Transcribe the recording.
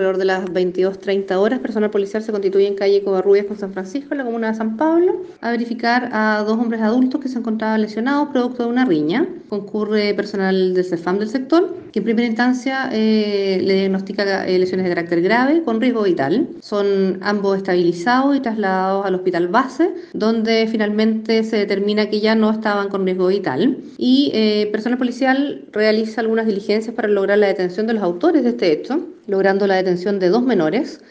Alrededor de las 22.30 horas, personal policial se constituye en calle Covarrubias con San Francisco, en la comuna de San Pablo, a verificar a dos hombres adultos que se encontraban lesionados producto de una riña. Concurre personal del CEFAM del sector, que en primera instancia eh, le diagnostica eh, lesiones de carácter grave con riesgo vital. Son ambos estabilizados y trasladados al hospital base, donde finalmente se determina que ya no estaban con riesgo vital. Y eh, personal policial realiza algunas diligencias para lograr la detención de los autores de este hecho logrando la detención de dos menores